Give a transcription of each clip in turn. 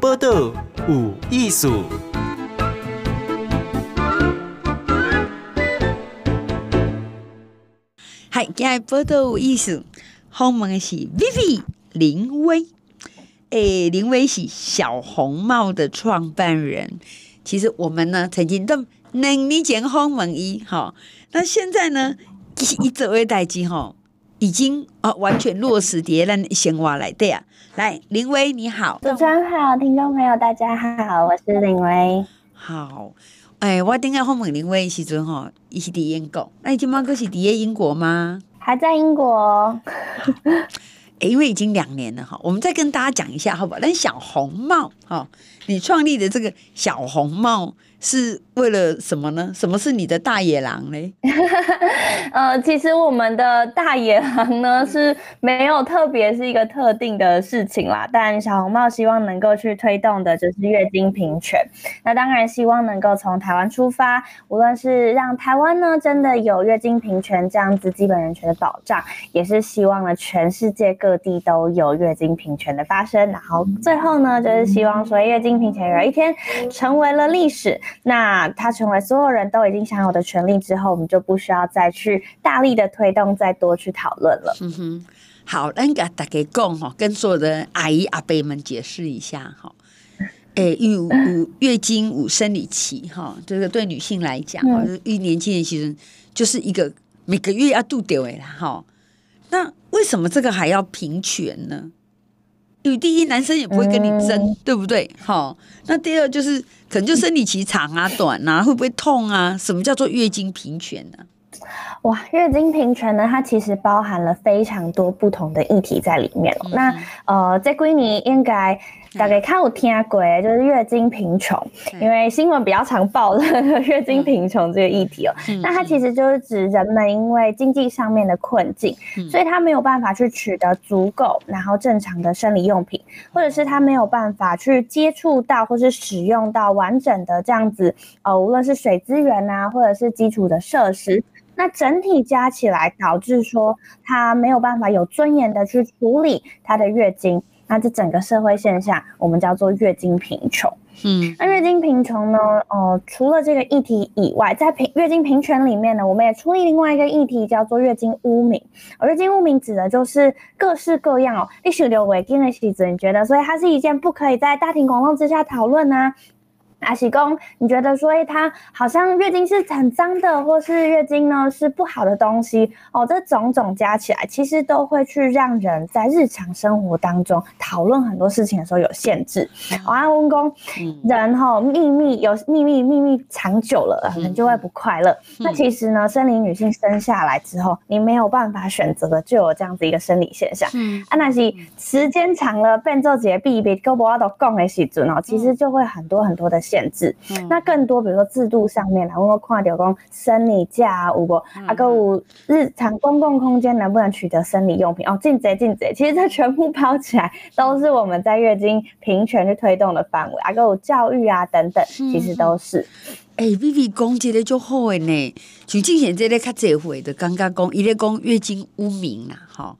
报道有艺术。嗨，今日报道有艺术，访问的是 Vivi 林威。诶、欸，林威是小红帽的创办人。其实我们呢，曾经都两年前访问伊，哈，那现在呢，一做的代志哈。已经哦，完全落实在咱生活来对啊。来，林威你好，主持人好，听众朋友大家好，我是林威。好，哎，我顶下访问林威的时阵吼，伊是伫英国，那你今麦阁是伫咧英国吗？还在英国。哎，因为已经两年了哈，我们再跟大家讲一下，好不好？那小红帽哈，你创立的这个小红帽。是为了什么呢？什么是你的大野狼呢？呃，其实我们的大野狼呢是没有特别是一个特定的事情啦。但小红帽希望能够去推动的就是月经平权。那当然希望能够从台湾出发，无论是让台湾呢真的有月经平权这样子基本人权的保障，也是希望呢全世界各地都有月经平权的发生。然后最后呢，就是希望说月经平权有一天成为了历史。那它成为所有人都已经享有的权利之后，我们就不需要再去大力的推动，再多去讨论了。嗯哼，好，那个大家讲哈，跟所有的阿姨阿伯们解释一下哈。诶，有有月经有生理期哈，这个对女性来讲哈，一、嗯、年轻人其实就是一个每个月要度掉诶啦哈。那为什么这个还要平权呢？因为第一，男生也不会跟你争，嗯、对不对？好，那第二就是可能就生理期长啊、短啊，会不会痛啊？什么叫做月经平权呢？哇，月经平权呢，它其实包含了非常多不同的议题在里面。嗯、那呃，在闺女应该。大概看我听过，就是月经贫穷，因为新闻比较常报的月经贫穷这个议题哦。那它其实就是指人们因为经济上面的困境，所以他没有办法去取得足够然后正常的生理用品，或者是他没有办法去接触到或是使用到完整的这样子呃，无论是水资源啊，或者是基础的设施，那整体加起来导致说他没有办法有尊严的去处理他的月经。那这整个社会现象，我们叫做月经贫穷。嗯，那月经贫穷呢？呃，除了这个议题以外，在平月经平权里面呢，我们也处理另外一个议题，叫做月经污名。而月经污名指的就是各式各样哦，你许留月经的例子，你觉得，所以它是一件不可以在大庭广众之下讨论啊。阿喜公，你觉得说，哎，它好像月经是很脏的，或是月经呢是不好的东西哦？这种种加起来，其实都会去让人在日常生活当中讨论很多事情的时候有限制。我阿温公，人哈秘密有秘密，秘密长久了，可能就会不快乐。那其实呢，生理女性生下来之后，你没有办法选择的，就有这样子一个生理现象。嗯，啊，那是时间长了，变做这个秘密，都不要都讲的时阵哦，其实就会很多很多的。限制，那更多，比如说制度上面，然后看到讲生理假啊，有无？啊，个有日常公共空间能不能取得生理用品？哦，禁贼禁贼，其实这全部包起来都是我们在月经平权去推动的范围啊，个有教育啊等等，其实都是。哎，Vivi 讲这个就好诶呢，像之前这个较这回的刚刚讲，伊咧讲月经污名啦，哈，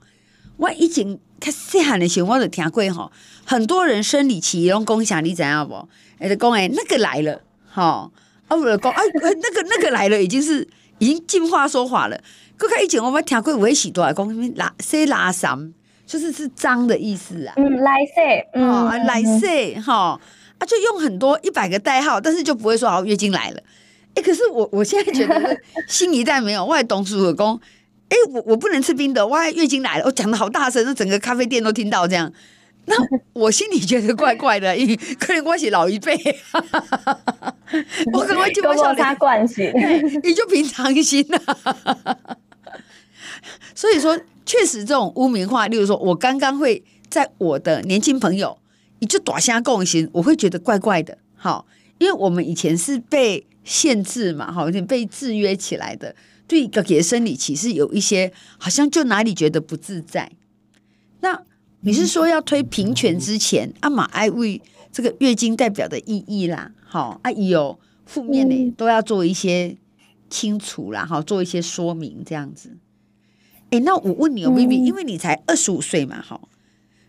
我以前较细汉的时候我就听过吼，很多人生理期拢讲啥，你知影无？哎，就讲诶，那个来了，吼，啊，不是讲哎，那个那个来了，已经是已经进化说话了。刚开以前我们听过有许多讲什么拉塞拉桑，就是是脏的意思啊。嗯，来塞，嗯，来塞，哈，啊，就用很多一百个代号，但是就不会说好月经来了。哎，可是我我现在觉得新一代没有，我还懂事的讲，哎，我我不能吃冰的，哇月经来了，我讲的好大声，那整个咖啡店都听到这样。那我心里觉得怪怪的，因为可能我是老一辈，我可能就不晓得他惯性，你就平常心啊。所以说，确实这种污名化，例如说我刚刚会在我的年轻朋友，你就大声共行，我会觉得怪怪的。好，因为我们以前是被限制嘛，好，有点被制约起来的，对一个给生理期是有一些，好像就哪里觉得不自在。那。你是说要推平权之前，阿玛爱为这个月经代表的意义啦，好，啊有负面的都要做一些清楚啦，好，做一些说明这样子。哎，那我问你哦，Vivi，因为你才二十五岁嘛，好，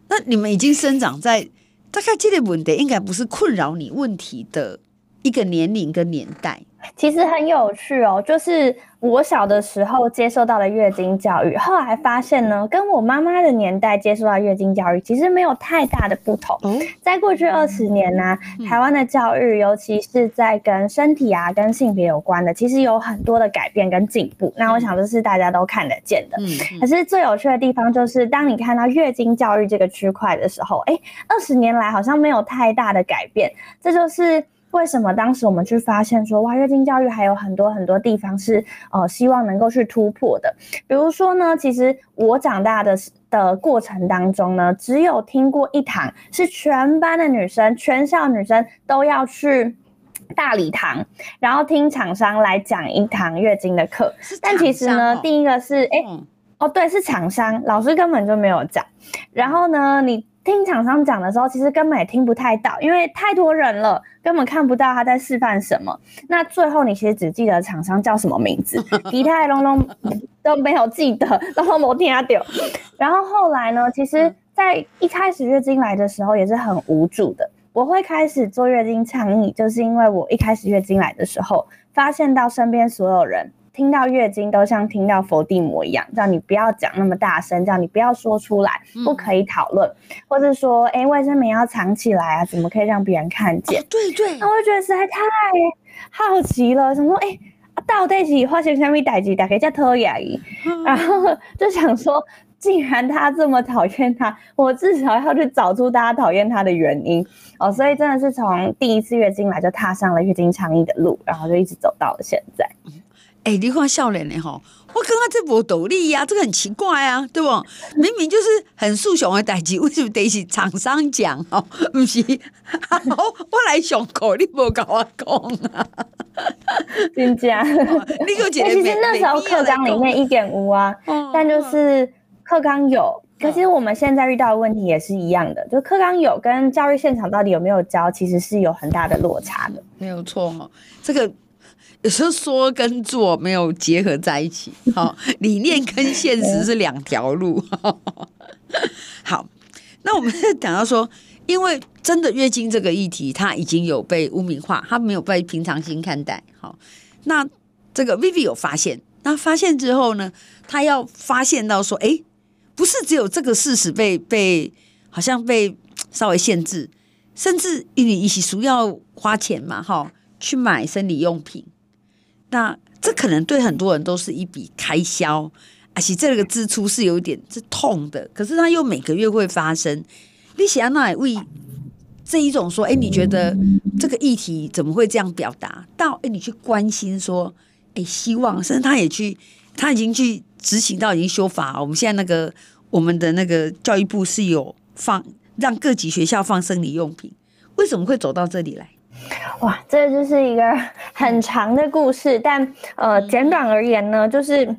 那你们已经生长在大概这个问题应该不是困扰你问题的一个年龄跟年代。其实很有趣哦，就是我小的时候接受到的月经教育，后来发现呢，跟我妈妈的年代接受到月经教育其实没有太大的不同。哦、在过去二十年呢、台湾的教育，尤其是在跟身体啊、跟性别有关的，其实有很多的改变跟进步。那我想这是大家都看得见的。可是最有趣的地方就是，当你看到月经教育这个区块的时候，哎，二十年来好像没有太大的改变。这就是。为什么当时我们去发现说，哇，月经教育还有很多很多地方是呃希望能够去突破的？比如说呢，其实我长大的的过程当中呢，只有听过一堂是全班的女生、全校女生都要去大礼堂，然后听厂商来讲一堂月经的课。哦、但其实呢，第一个是哎、嗯、哦对，是厂商，老师根本就没有讲。然后呢，你。听厂商讲的时候，其实根本也听不太到，因为太多人了，根本看不到他在示范什么。那最后你其实只记得厂商叫什么名字，其他的东东都没有记得，然后没听到。然后后来呢，其实，在一开始月经来的时候也是很无助的。我会开始做月经倡议，就是因为我一开始月经来的时候，发现到身边所有人。听到月经都像听到佛地魔一样，叫你不要讲那么大声，叫你不要说出来，不可以讨论，嗯、或者说，哎、欸，卫生棉要藏起来啊，怎么可以让别人看见？哦、对对，那我就觉得实在太好奇了，想说，哎、欸，到底是发生什么代志，大家叫偷牙医、然后就想说，既然他这么讨厌他，我至少要去找出大家讨厌他的原因哦，所以真的是从第一次月经来就踏上了月经倡议的路，然后就一直走到了现在。哎、欸，你看笑脸的哈，我刚刚这无道理呀，这个很奇怪啊，对不？明明就是很素熊的代志，为什么得是厂商讲哦？不是，好，我来上课，你无跟我讲啊？真假？你有？其实那时候课纲里面一点五啊，但就是课纲有。可是我们现在遇到的问题也是一样的，就课纲有跟教育现场到底有没有教，其实是有很大的落差的。没有错哦，这个。有时候说跟做没有结合在一起，好，理念跟现实是两条路。好，那我们讲到说，因为真的月经这个议题，它已经有被污名化，它没有被平常心看待。好，那这个 Vivi 有发现，那发现之后呢，他要发现到说，哎，不是只有这个事实被被好像被稍微限制，甚至因为一起需要花钱嘛，哈，去买生理用品。那这可能对很多人都是一笔开销，而且这个支出是有点是痛的，可是它又每个月会发生。你想那为这一种说，哎，你觉得这个议题怎么会这样表达？到哎，你去关心说，哎，希望甚至他也去，他已经去执行到已经修法。我们现在那个我们的那个教育部是有放让各级学校放生理用品，为什么会走到这里来？哇，这就是一个很长的故事，但呃，简短而言呢，就是。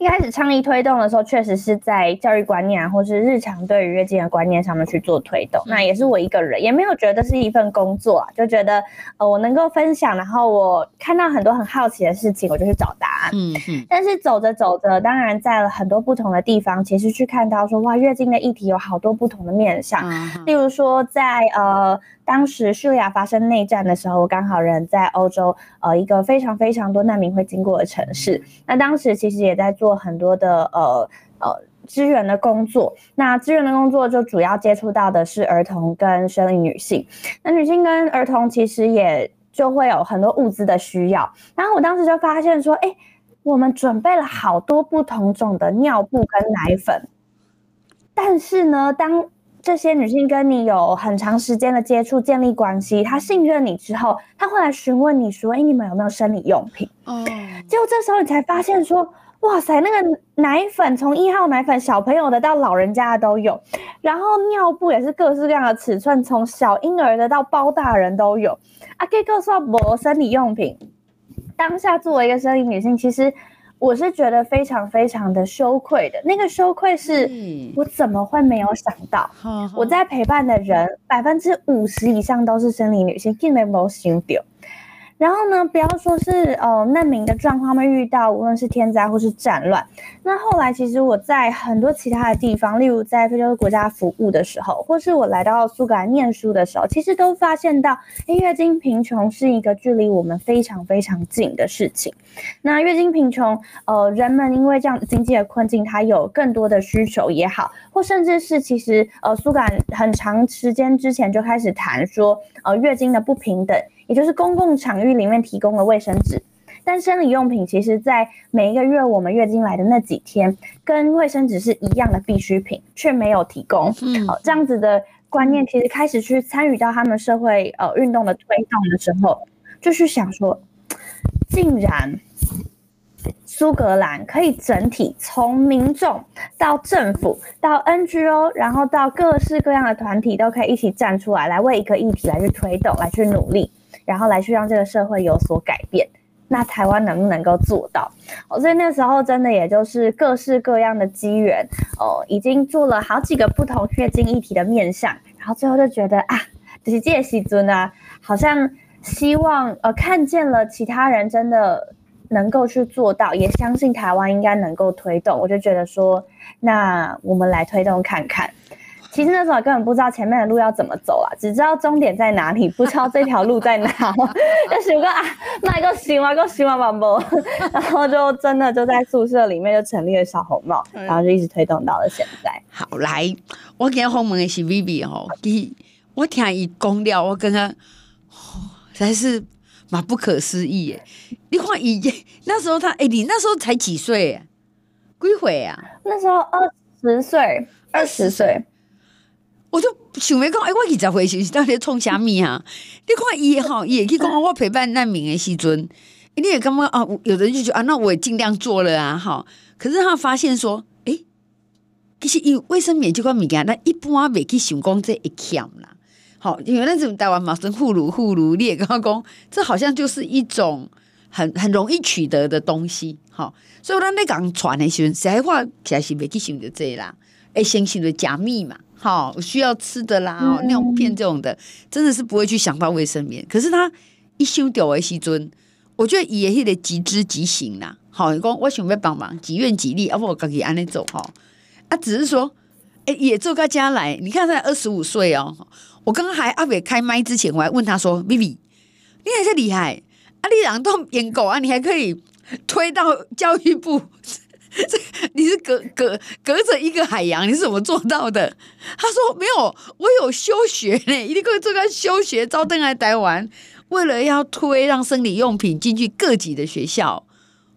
一开始倡议推动的时候，确实是在教育观念啊，或是日常对于月经的观念上面去做推动。那也是我一个人，也没有觉得是一份工作啊，就觉得呃我能够分享，然后我看到很多很好奇的事情，我就去找答案。嗯嗯。但是走着走着，当然在了很多不同的地方，其实去看到说哇，月经的议题有好多不同的面向。例如说在呃。当时叙利亚发生内战的时候，我刚好人在欧洲，呃，一个非常非常多难民会经过的城市。那当时其实也在做很多的呃呃支援的工作。那支援的工作就主要接触到的是儿童跟生理女性。那女性跟儿童其实也就会有很多物资的需要。然后我当时就发现说，哎，我们准备了好多不同种的尿布跟奶粉，但是呢，当这些女性跟你有很长时间的接触，建立关系，她信任你之后，她会来询问你说：“哎，你们有没有生理用品？”哦，结果这时候你才发现说：“哇塞，那个奶粉从一号奶粉小朋友的到老人家的都有，然后尿布也是各式各样的尺寸，从小婴儿的到包大人都有。啊，可以告诉我生理用品。当下作为一个生理女性，其实。我是觉得非常非常的羞愧的，那个羞愧是，我怎么会没有想到？我在陪伴的人百分之五十以上都是生理女性，竟然没有想到。然后呢，不要说是呃难民的状况，会遇到无论是天灾或是战乱。那后来其实我在很多其他的地方，例如在非洲国家服务的时候，或是我来到苏格兰念书的时候，其实都发现到，月经贫穷是一个距离我们非常非常近的事情。那月经贫穷，呃，人们因为这样的经济的困境，他有更多的需求也好，或甚至是其实呃苏格兰很长时间之前就开始谈说，呃，月经的不平等。也就是公共场域里面提供的卫生纸，但生理用品其实，在每一个月我们月经来的那几天，跟卫生纸是一样的必需品，却没有提供。嗯，好，这样子的观念，其实开始去参与到他们社会呃运动的推动的时候，就去想说，竟然苏格兰可以整体从民众到政府到 NGO，然后到各式各样的团体，都可以一起站出来，来为一个议题来去推动，来去努力。然后来去让这个社会有所改变，那台湾能不能够做到？哦，所以那时候真的也就是各式各样的机缘哦，已经做了好几个不同月经议题的面向，然后最后就觉得啊，这些届喜尊啊，好像希望呃看见了其他人真的能够去做到，也相信台湾应该能够推动，我就觉得说，那我们来推动看看。其实那时候根本不知道前面的路要怎么走啊，只知道终点在哪里，不知道这条路在哪。但是有个啊，那一个行啊，个行啊，宝宝，然后就真的就在宿舍里面就成立了小红帽，然后就一直推动到了现在。好，来，我今天访问的是 Vivi 哦，我听伊讲了，我跟他，哦，实在是蛮不可思议耶。你看伊那时候他，哎，你那时候才几岁？几岁啊？那时候二十岁，二十岁。我就想要讲，哎，我二十岁是到底创啥物啊？你看伊吼，伊会去讲我陪伴难民的时阵，你也感觉啊，有的人就觉得啊，那我也尽量做了啊，吼。可是他发现说，哎、欸，其实伊卫生棉这块物件，那一般未去想讲这一欠啦。好，因为那种台湾嘛，生护乳护乳，你也刚刚讲，这好像就是一种很很容易取得的东西，好。所以咱咧讲传的时阵，实在话其实是未去想到这啦，哎，先想着加密嘛。好，需要吃的啦，哦，尿片这种的，真的是不会去想到卫生棉。可是他一修掉的时阵，我觉得也是得即知即行啦。好，你讲我想要帮忙，己愿己力，要不我自己安尼走哈。啊，只是说，哎，也做个家来。你看他二十五岁哦，我刚刚还阿伟开麦之前，我还问他说：“Vivi，你还是厉害啊，你两栋研狗啊，你还可以推到教育部。”这 你是隔隔隔着一个海洋，你是怎么做到的？他说没有，我有休学呢，一定会做个休学招登来台湾，为了要推让生理用品进去各级的学校。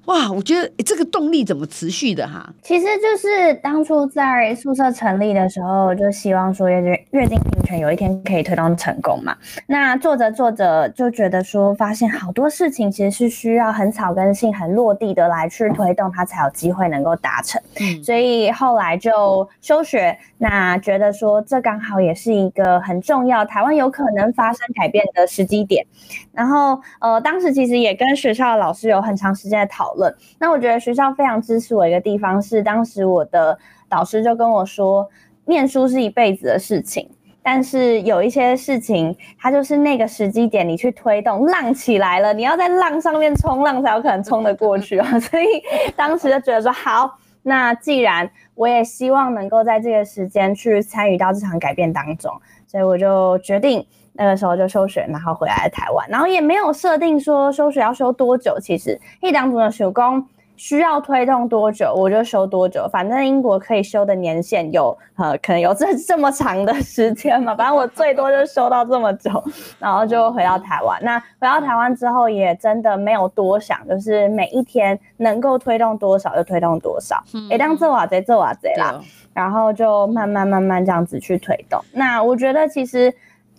哇，我觉得这个动力怎么持续的哈？其实就是当初在宿舍成立的时候，就希望说月月经平权有一天可以推动成功嘛。那做着做着就觉得说，发现好多事情其实是需要很草根性、很落地的来去推动，它才有机会能够达成。嗯，所以后来就休学。那觉得说这刚好也是一个很重要，台湾有可能发生改变的时机点。然后呃，当时其实也跟学校的老师有很长时间的讨论。那我觉得学校非常支持我一个地方是，当时我的导师就跟我说，念书是一辈子的事情，但是有一些事情，它就是那个时机点，你去推动浪起来了，你要在浪上面冲浪才有可能冲得过去啊。所以当时就觉得说，好，那既然我也希望能够在这个时间去参与到这场改变当中，所以我就决定。那个时候就休学，然后回来台湾，然后也没有设定说休学要休多久。其实一当主的手工需要推动多久，我就休多久。反正英国可以休的年限有呃，可能有这这么长的时间嘛。反正我最多就休到这么久，然后就回到台湾。那回到台湾之后，也真的没有多想，就是每一天能够推动多少就推动多少。哎、嗯，当做瓦贼做瓦贼啦，然后就慢慢慢慢这样子去推动。那我觉得其实。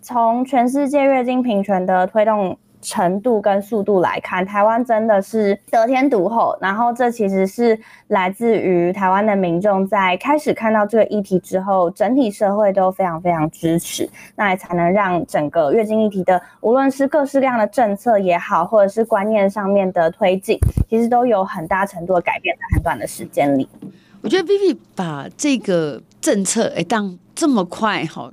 从全世界月经平权的推动程度跟速度来看，台湾真的是得天独厚。然后这其实是来自于台湾的民众在开始看到这个议题之后，整体社会都非常非常支持，那也才能让整个月经议题的无论是各式各样的政策也好，或者是观念上面的推进，其实都有很大程度的改变在很短的时间里。我觉得 Vivi 把这个政策哎当这么快哈。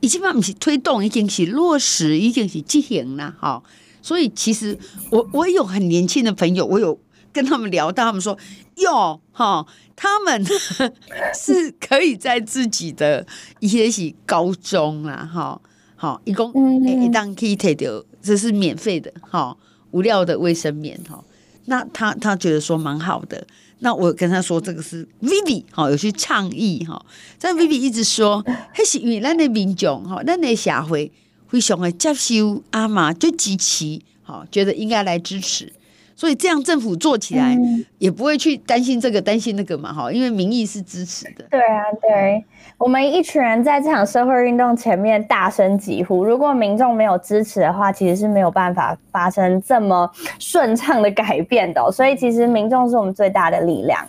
已经把不是推动，已经是落实，已经是执行了哈。所以其实我我有很年轻的朋友，我有跟他们聊到，他们说哟哈，他们 是可以在自己的也许高中啊哈，好一共一当可以退掉，这是免费的哈，无料的卫生棉哈。那他他觉得说蛮好的，那我跟他说这个是 Vivi 哈，有些倡议哈，但 Vivi 一直说，还是因为咱的民众哈，咱的社会非常的接受阿妈就支持，好，觉得应该来支持。所以这样政府做起来也不会去担心这个担心那个嘛哈，因为民意是支持的。对啊，对，我们一群人在这场社会运动前面大声疾呼，如果民众没有支持的话，其实是没有办法发生这么顺畅的改变的。所以其实民众是我们最大的力量。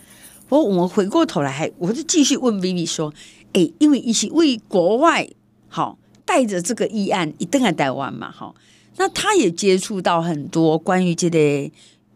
不过我们回过头来还，我就继续问 Vivi 说，哎，因为一起为国外好带着这个议案一定来台湾嘛哈，那他也接触到很多关于这个。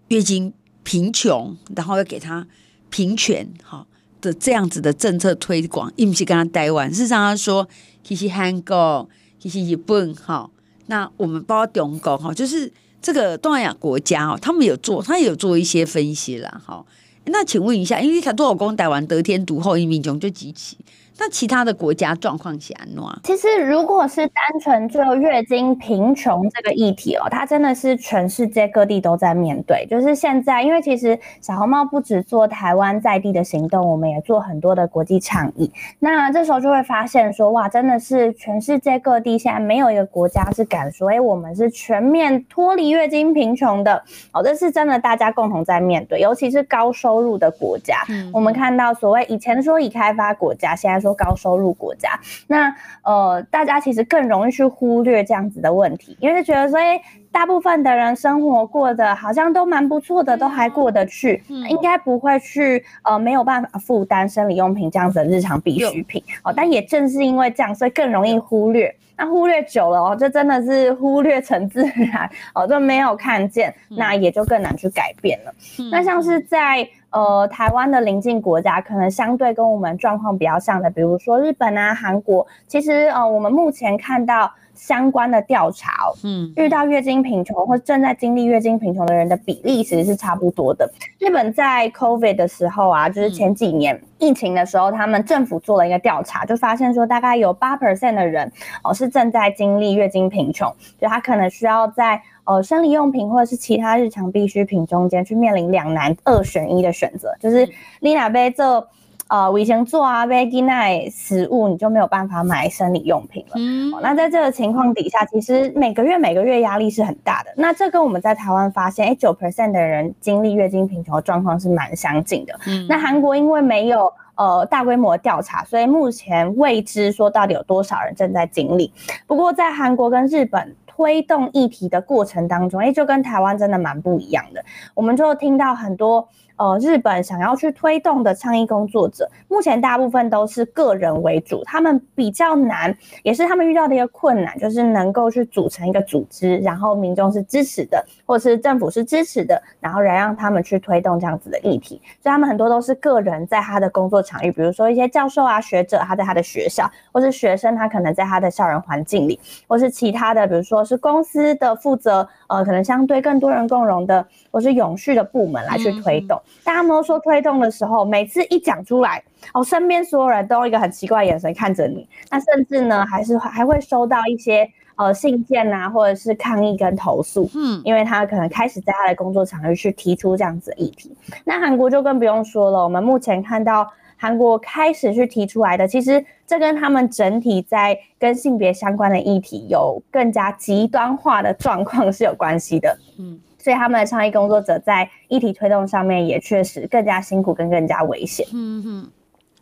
月经贫穷，然后要给他平权，哈的这样子的政策推广，一起跟他待完。事实上，他说其实韩国，其实日本，哈，那我们包括中国，哈，就是这个东南亚国家，哈，他们有做，他也有做一些分析啦，哈。那请问一下，因为他多少公台湾得天独厚，移民中就集齐。那其他的国家状况是怎样？其实，如果是单纯就月经贫穷这个议题哦，它真的是全世界各地都在面对。就是现在，因为其实小红帽不止做台湾在地的行动，我们也做很多的国际倡议。那这时候就会发现说，哇，真的是全世界各地现在没有一个国家是敢说，哎，我们是全面脱离月经贫穷的哦。这是真的，大家共同在面对，尤其是高收入的国家。嗯，我们看到所谓以前说已开发国家，现在说高收入国家，那呃，大家其实更容易去忽略这样子的问题，因为就觉得说，哎，大部分的人生活过得好像都蛮不错的，都还过得去，应该不会去呃没有办法负担生理用品这样子的日常必需品哦。但也正是因为这样，所以更容易忽略。那忽略久了哦，就真的是忽略成自然 哦，就没有看见，那也就更难去改变了。那像是在。呃，台湾的邻近国家可能相对跟我们状况比较像的，比如说日本啊、韩国，其实呃，我们目前看到相关的调查，嗯，遇到月经贫穷或正在经历月经贫穷的人的比例其实是差不多的。日本在 COVID 的时候啊，就是前几年疫情的时候，他们政府做了一个调查，就发现说大概有八 percent 的人哦是正在经历月经贫穷，就他可能需要在。呃，生理用品或者是其他日常必需品中间去面临两难二选一的选择，就是你哪杯这呃卫生做啊，杯给奈食物，你就没有办法买生理用品了。嗯、哦，那在这个情况底下，其实每个月每个月压力是很大的。那这跟我们在台湾发现，哎，九 percent 的人经历月经贫穷的状况是蛮相近的。嗯，那韩国因为没有呃大规模的调查，所以目前未知说到底有多少人正在经历。不过在韩国跟日本。推动议题的过程当中，诶，就跟台湾真的蛮不一样的。我们就听到很多。呃，日本想要去推动的倡议工作者，目前大部分都是个人为主，他们比较难，也是他们遇到的一个困难，就是能够去组成一个组织，然后民众是支持的，或者是政府是支持的，然后来让他们去推动这样子的议题。所以他们很多都是个人在他的工作场域，比如说一些教授啊、学者，他在他的学校，或是学生，他可能在他的校园环境里，或是其他的，比如说是公司的负责，呃，可能相对更多人共融的，或是永续的部门来去推动。嗯大家都说推动的时候，每次一讲出来，哦，身边所有人都用一个很奇怪的眼神看着你。那甚至呢，还是还会收到一些呃信件啊，或者是抗议跟投诉。嗯，因为他可能开始在他的工作场域去提出这样子的议题。那韩国就更不用说了，我们目前看到韩国开始去提出来的，其实这跟他们整体在跟性别相关的议题有更加极端化的状况是有关系的。嗯。所以他们的倡议工作者在议题推动上面也确实更加辛苦，跟更加危险。嗯哼，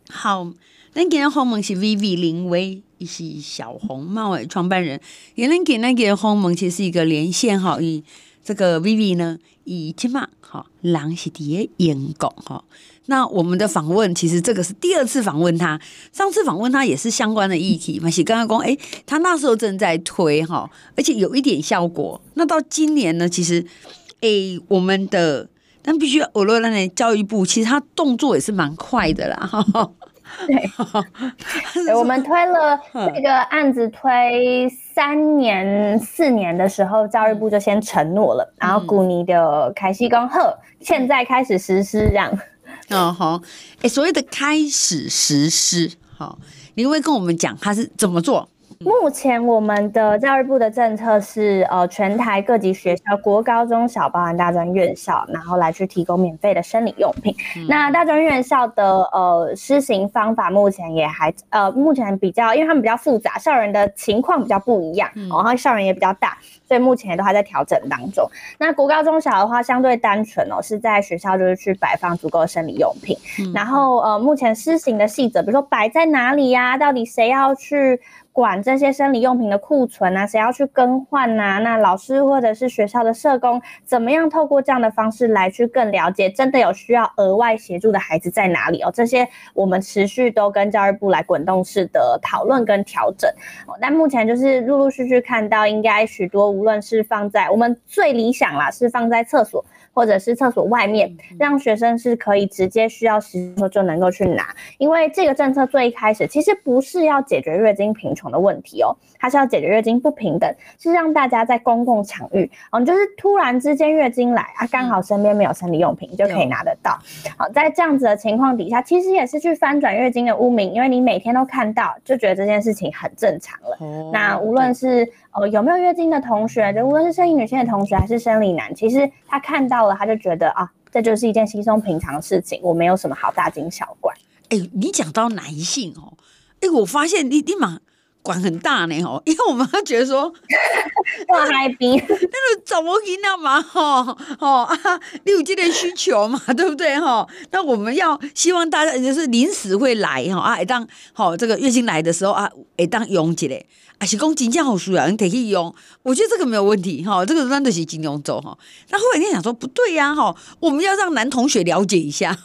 好，那今天访问是 Vivi 林威，也是小红帽诶创办人。也能给那个访问其实是一个连线哈，以这个 Vivi 呢，以起码好，人是第一演讲哈。那我们的访问其实这个是第二次访问他，上次访问他也是相关的议题嘛，是刚刚讲，哎，他那时候正在推哈，而且有一点效果。那到今年呢，其实，哎，我们的但必须俄罗斯的教育部其实他动作也是蛮快的啦，哈。对，我们推了这个案子推三年四年的时候，教育部就先承诺了，然后古尼的凯西公贺现在开始实施这样。哦好，哎，所谓的开始实施，好，你会跟我们讲他是怎么做？目前我们的教育部的政策是，呃，全台各级学校国高中小包含大专院校，然后来去提供免费的生理用品。嗯、那大专院校的呃施行方法目前也还呃目前比较，因为他们比较复杂，校园的情况比较不一样，嗯、然后校园也比较大，所以目前也都还在调整当中。那国高中小的话相对单纯哦，是在学校就是去摆放足够的生理用品，嗯、然后呃目前施行的细则，比如说摆在哪里呀、啊，到底谁要去。管这些生理用品的库存啊，谁要去更换呐、啊？那老师或者是学校的社工，怎么样透过这样的方式来去更了解，真的有需要额外协助的孩子在哪里哦？这些我们持续都跟教育部来滚动式的讨论跟调整。哦，但目前就是陆陆续续看到，应该许多无论是放在我们最理想啦，是放在厕所。或者是厕所外面，让学生是可以直接需要时候就能够去拿，因为这个政策最一开始其实不是要解决月经贫穷的问题哦，它是要解决月经不平等，是让大家在公共场域，哦，就是突然之间月经来啊，刚好身边没有生理用品，就可以拿得到。好，在这样子的情况底下，其实也是去翻转月经的污名，因为你每天都看到，就觉得这件事情很正常了。那无论是哦有没有月经的同学，就无论是生理女性的同学还是生理男，其实他看到了。他就觉得啊，这就是一件稀松平常的事情，我没有什么好大惊小怪。哎、你讲到男性哦，哎、我发现你你蛮管很大呢哦，因为我们觉得说，哇，海 边那个怎么赢了嘛？吼吼啊，你有这点需求嘛？对不对吼？那我们要希望大家就是临时会来吼啊，一当吼这个月经来的时候啊，会当用起来。啊是讲真正好需要，你可以用。我觉得这个没有问题哈，这个真的是金融走哈。那后来你想说不对呀哈，我们要让男同学了解一下。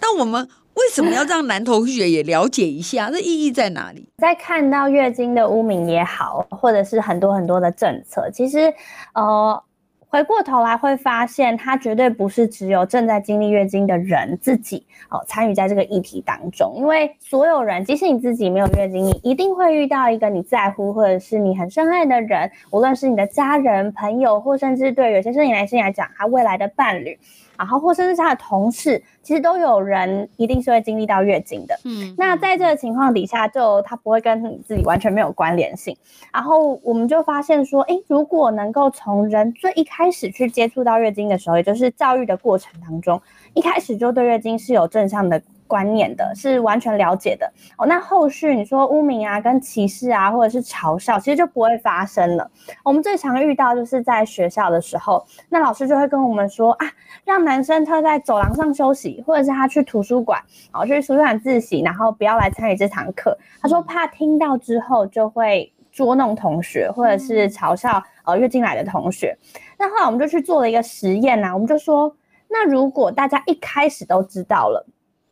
那我们为什么要让男同学也了解一下？这意义在哪里？在看到月经的污名也好，或者是很多很多的政策，其实呃。回过头来会发现，它绝对不是只有正在经历月经的人自己哦参与在这个议题当中，因为所有人，即使你自己没有月经，你一定会遇到一个你在乎或者是你很深爱的人，无论是你的家人、朋友，或甚至对有些生理男性来讲，他未来的伴侣。然后，或甚至是他的同事，其实都有人一定是会经历到月经的。嗯，那在这个情况底下，就他不会跟你自己完全没有关联性。然后我们就发现说，诶，如果能够从人最一开始去接触到月经的时候，也就是教育的过程当中，一开始就对月经是有正向的。观念的是完全了解的哦，那后续你说污名啊、跟歧视啊，或者是嘲笑，其实就不会发生了。我们最常遇到就是在学校的时候，那老师就会跟我们说啊，让男生他在走廊上休息，或者是他去图书馆，哦，去图书馆自习，然后不要来参与这堂课。他说怕听到之后就会捉弄同学，或者是嘲笑呃月经来的同学。那后来我们就去做了一个实验啊，我们就说，那如果大家一开始都知道了。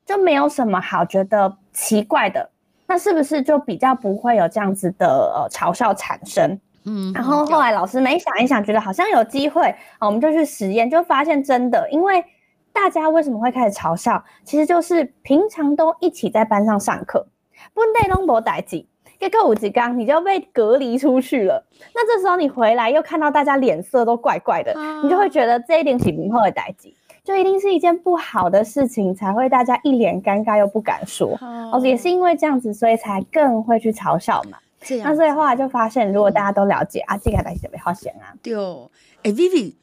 就没有什么好觉得奇怪的，那是不是就比较不会有这样子的呃嘲笑产生？嗯，然后后来老师们想一想，觉得好像有机会啊，我们就去实验，就发现真的，因为大家为什么会开始嘲笑？其实就是平常都一起在班上上课，不内拢无代志，结果有一天你就被隔离出去了。那这时候你回来又看到大家脸色都怪怪的，啊、你就会觉得这一定是明后的代志。就一定是一件不好的事情，才会大家一脸尴尬又不敢说。哦，也是因为这样子，所以才更会去嘲笑嘛。那所以后来就发现，如果大家都了解、嗯、啊，这个代志特别好写啊。对哦，哎，Vivi，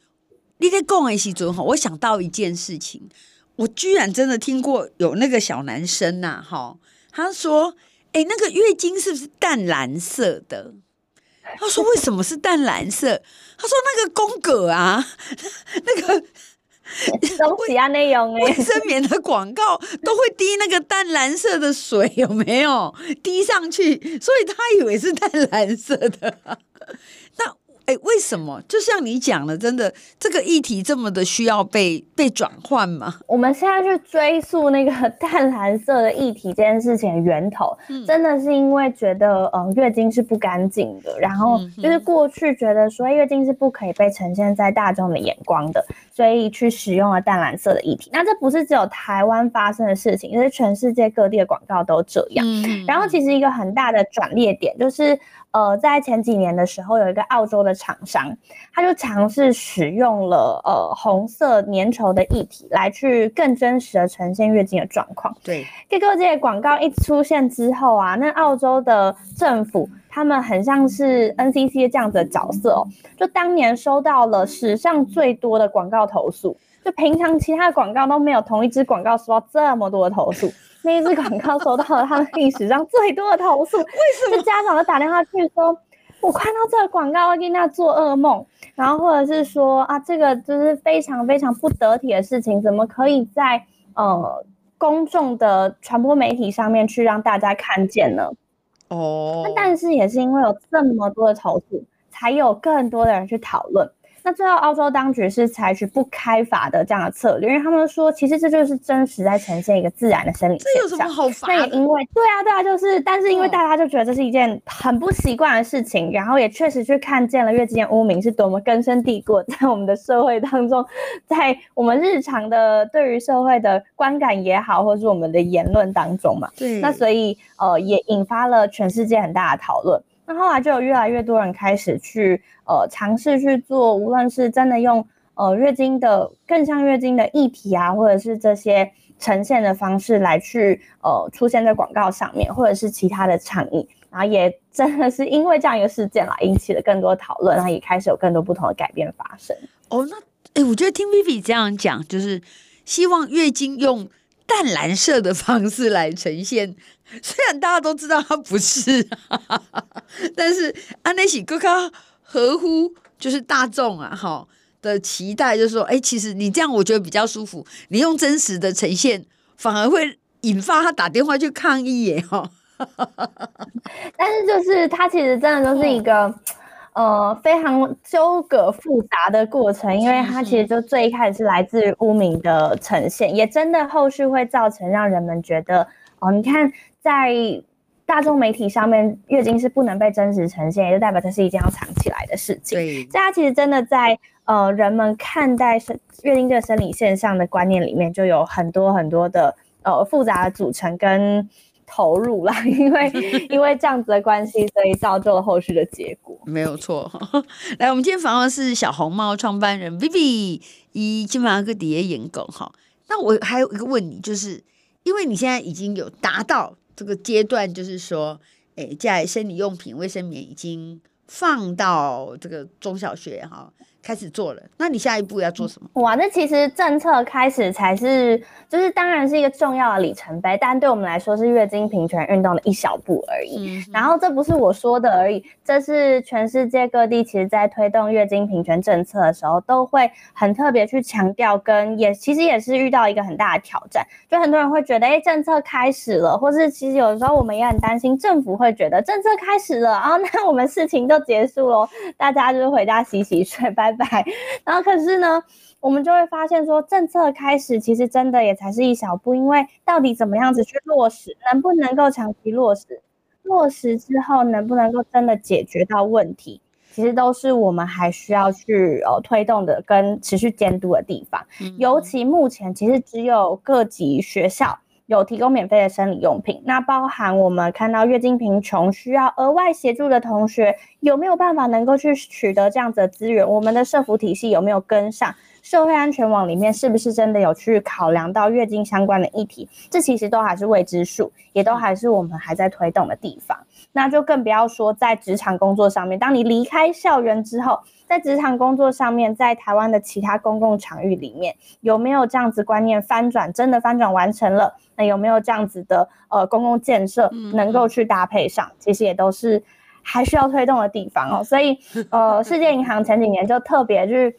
你在讲的时候，我想到一件事情，我居然真的听过有那个小男生呐，哈，他说，哎，那个月经是不是淡蓝色的？他说为什么是淡蓝色？他说那个宫格啊，那个。东西啊，内容哎，卫生棉的广告都会滴那个淡蓝色的水，有没有滴上去？所以他以为是淡蓝色的。哎，为什么？就像你讲的，真的这个议题这么的需要被被转换吗？我们现在去追溯那个 淡蓝色的议题这件事情的源头，嗯、真的是因为觉得呃月经是不干净的，然后就是过去觉得说月经是不可以被呈现在大众的眼光的，所以去使用了淡蓝色的议题。那这不是只有台湾发生的事情，就是全世界各地的广告都这样。嗯、然后其实一个很大的转捩点就是，呃，在前几年的时候，有一个澳洲的厂商，他就尝试使用了呃红色粘稠的液体来去更真实的呈现月经的状况。对，这个这些广告一出现之后啊，那澳洲的政府。他们很像是 NCC 这样子的角色哦，就当年收到了史上最多的广告投诉，就平常其他的广告都没有同一支广告收到这么多的投诉，那一支广告收到了他们历史上最多的投诉。为什么？家长都打电话去说，我看到这个广告我跟他做噩梦，然后或者是说啊，这个就是非常非常不得体的事情，怎么可以在呃公众的传播媒体上面去让大家看见呢？哦，那但是也是因为有这么多的投诉，才有更多的人去讨论。那最后，澳洲当局是采取不开罚的这样的策略，因为他们说，其实这就是真实在呈现一个自然的生理现象。这有什么好罚？那也因为，对啊，对啊，就是，但是因为大家就觉得这是一件很不习惯的事情，然后也确实去看见了月经污名是多么根深蒂固在我们的社会当中，在我们日常的对于社会的观感也好，或是我们的言论当中嘛。对。那所以，呃，也引发了全世界很大的讨论。那后来就有越来越多人开始去呃尝试去做，无论是真的用呃月经的更像月经的议题啊，或者是这些呈现的方式来去呃出现在广告上面，或者是其他的倡议，然后也 真的是因为这样一个事件啦，引起了更多讨论，然后也开始有更多不同的改变发生。哦，那哎，我觉得听 Vivi 这样讲，就是希望月经用淡蓝色的方式来呈现。虽然大家都知道它不是，但是安内喜哥哥合乎就是大众啊哈的期待，就是说，哎，其实你这样我觉得比较舒服。你用真实的呈现，反而会引发他打电话去抗议耶哈。但是就是他其实真的都是一个、呃非常纠葛复杂的过程，因为它其实就最一开始是来自于污名的呈现，也真的后续会造成让人们觉得哦，你看。在大众媒体上面，月经是不能被真实呈现，也就代表这是一件要藏起来的事情。对，大家其实真的在呃人们看待生月经这个生理现象的观念里面，就有很多很多的呃复杂的组成跟投入啦。因为 因为这样子的关系，所以造就了后续的结果。没有错。来，我们今天访问是小红帽创办人 Vivi，以金马哥底下演讲哈。那我还有一个问你，就是因为你现在已经有达到。这个阶段就是说，诶，在生理用品、卫生棉已经放到这个中小学哈。开始做了，那你下一步要做什么？哇，那其实政策开始才是，就是当然是一个重要的里程碑，但对我们来说是月经平权运动的一小步而已。嗯、然后这不是我说的而已，这是全世界各地其实在推动月经平权政策的时候，都会很特别去强调，跟也其实也是遇到一个很大的挑战，就很多人会觉得，哎，政策开始了，或是其实有时候我们也很担心，政府会觉得政策开始了啊，那我们事情就结束了，大家就是回家洗洗睡，拜。然后可是呢，我们就会发现说，政策开始其实真的也才是一小步，因为到底怎么样子去落实，能不能够长期落实，落实之后能不能够真的解决到问题，其实都是我们还需要去呃推动的跟持续监督的地方。尤其目前其实只有各级学校。有提供免费的生理用品，那包含我们看到月经贫穷需要额外协助的同学，有没有办法能够去取得这样子的资源？我们的社服体系有没有跟上？社会安全网里面是不是真的有去考量到月经相关的议题？这其实都还是未知数，也都还是我们还在推动的地方。那就更不要说在职场工作上面，当你离开校园之后。在职场工作上面，在台湾的其他公共场域里面，有没有这样子观念翻转？真的翻转完成了？那有没有这样子的呃公共建设能够去搭配上？其实也都是还需要推动的地方哦。所以 呃，世界银行前几年就特别去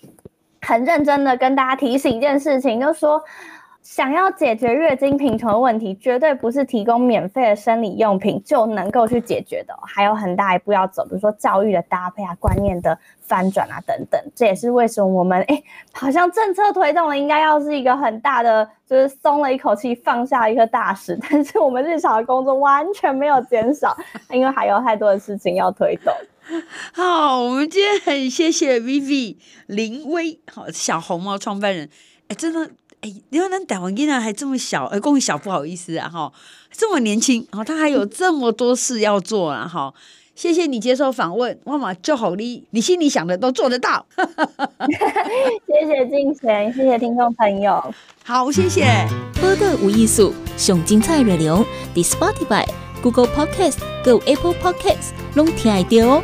很认真的跟大家提醒一件事情，就是说。想要解决月经贫穷的问题，绝对不是提供免费的生理用品就能够去解决的，还有很大一步要走，比如说教育的搭配啊、观念的翻转啊等等。这也是为什么我们哎，好像政策推动了，应该要是一个很大的，就是松了一口气，放下一颗大石。但是我们日常的工作完全没有减少，因为还有太多的事情要推动。好，我们今天很谢谢 Vivi 林威，好小红帽创办人。哎，真的，哎，你看那台湾囡仔还这么小，哎，公小不好意思啊，哈，这么年轻，然后他还有 这么多事要做啊，哈。谢谢你接受访问，妈妈就好你，你心里想的都做得到。谢谢金贤，谢谢听众朋友，好，谢谢。播客无艺术，上精彩内容，The Spotify、Google Podcast、Go Apple Podcasts，拢听得到哦。